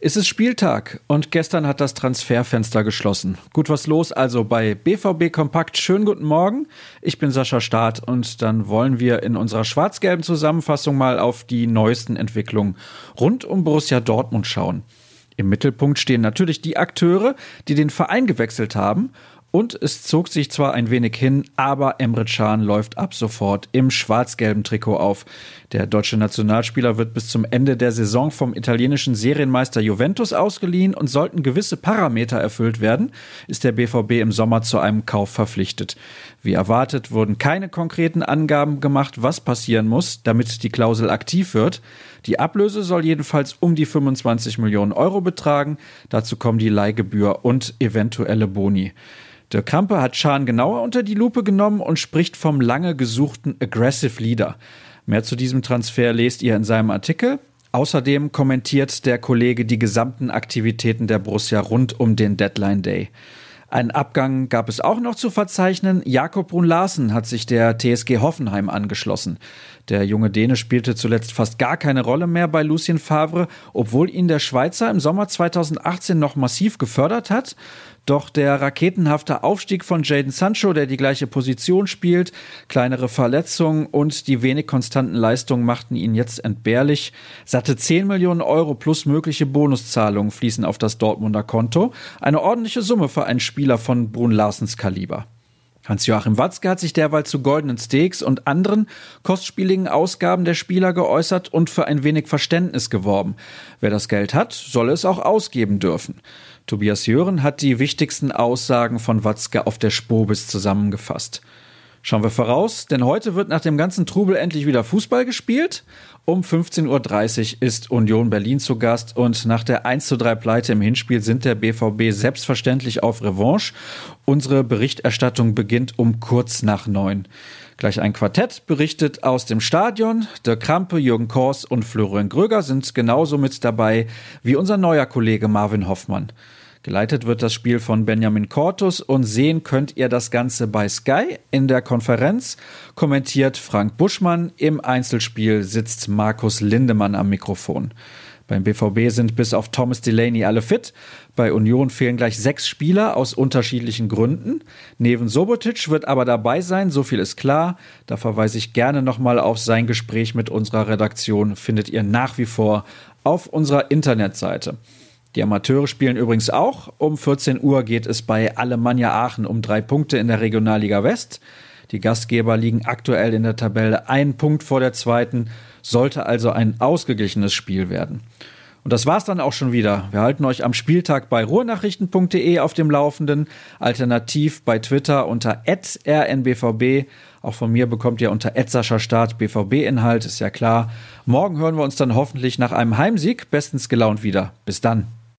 Es ist Spieltag und gestern hat das Transferfenster geschlossen. Gut was los also bei BVB Kompakt. Schönen guten Morgen. Ich bin Sascha Staat und dann wollen wir in unserer schwarz-gelben Zusammenfassung mal auf die neuesten Entwicklungen rund um Borussia Dortmund schauen. Im Mittelpunkt stehen natürlich die Akteure, die den Verein gewechselt haben und es zog sich zwar ein wenig hin, aber Emre Can läuft ab sofort im schwarz-gelben Trikot auf. Der deutsche Nationalspieler wird bis zum Ende der Saison vom italienischen Serienmeister Juventus ausgeliehen und sollten gewisse Parameter erfüllt werden, ist der BVB im Sommer zu einem Kauf verpflichtet. Wie erwartet wurden keine konkreten Angaben gemacht, was passieren muss, damit die Klausel aktiv wird. Die Ablöse soll jedenfalls um die 25 Millionen Euro betragen. Dazu kommen die Leihgebühr und eventuelle Boni. Der Krampe hat Schan genauer unter die Lupe genommen und spricht vom lange gesuchten Aggressive Leader. Mehr zu diesem Transfer lest ihr in seinem Artikel. Außerdem kommentiert der Kollege die gesamten Aktivitäten der Borussia rund um den Deadline Day. Einen Abgang gab es auch noch zu verzeichnen. Jakob Brun Larsen hat sich der TSG Hoffenheim angeschlossen. Der junge Däne spielte zuletzt fast gar keine Rolle mehr bei Lucien Favre, obwohl ihn der Schweizer im Sommer 2018 noch massiv gefördert hat. Doch der raketenhafte Aufstieg von Jaden Sancho, der die gleiche Position spielt, kleinere Verletzungen und die wenig konstanten Leistungen machten ihn jetzt entbehrlich. Satte 10 Millionen Euro plus mögliche Bonuszahlungen fließen auf das Dortmunder Konto. Eine ordentliche Summe für einen Spieler von Brun Larsens Kaliber. Hans-Joachim Watzke hat sich derweil zu goldenen Steaks und anderen kostspieligen Ausgaben der Spieler geäußert und für ein wenig Verständnis geworben. Wer das Geld hat, solle es auch ausgeben dürfen. Tobias Jören hat die wichtigsten Aussagen von Watzke auf der Spobis zusammengefasst. Schauen wir voraus, denn heute wird nach dem ganzen Trubel endlich wieder Fußball gespielt. Um 15.30 Uhr ist Union Berlin zu Gast und nach der 1 zu 3 Pleite im Hinspiel sind der BVB selbstverständlich auf Revanche. Unsere Berichterstattung beginnt um kurz nach neun. Gleich ein Quartett berichtet aus dem Stadion. Der Krampe, Jürgen Kors und Florian Gröger sind genauso mit dabei wie unser neuer Kollege Marvin Hoffmann. Geleitet wird das Spiel von Benjamin Cortus und sehen könnt ihr das Ganze bei Sky. In der Konferenz kommentiert Frank Buschmann. Im Einzelspiel sitzt Markus Lindemann am Mikrofon. Beim BVB sind bis auf Thomas Delaney alle fit. Bei Union fehlen gleich sechs Spieler aus unterschiedlichen Gründen. Neven Sobotic wird aber dabei sein, so viel ist klar. Da verweise ich gerne nochmal auf sein Gespräch mit unserer Redaktion, findet ihr nach wie vor auf unserer Internetseite. Die Amateure spielen übrigens auch. Um 14 Uhr geht es bei Alemannia Aachen um drei Punkte in der Regionalliga West. Die Gastgeber liegen aktuell in der Tabelle einen Punkt vor der zweiten, sollte also ein ausgeglichenes Spiel werden. Und das war's dann auch schon wieder. Wir halten euch am Spieltag bei ruhrnachrichten.de auf dem Laufenden, alternativ bei Twitter unter rnbvb. Auch von mir bekommt ihr unter Start BVB-Inhalt, ist ja klar. Morgen hören wir uns dann hoffentlich nach einem Heimsieg bestens gelaunt wieder. Bis dann.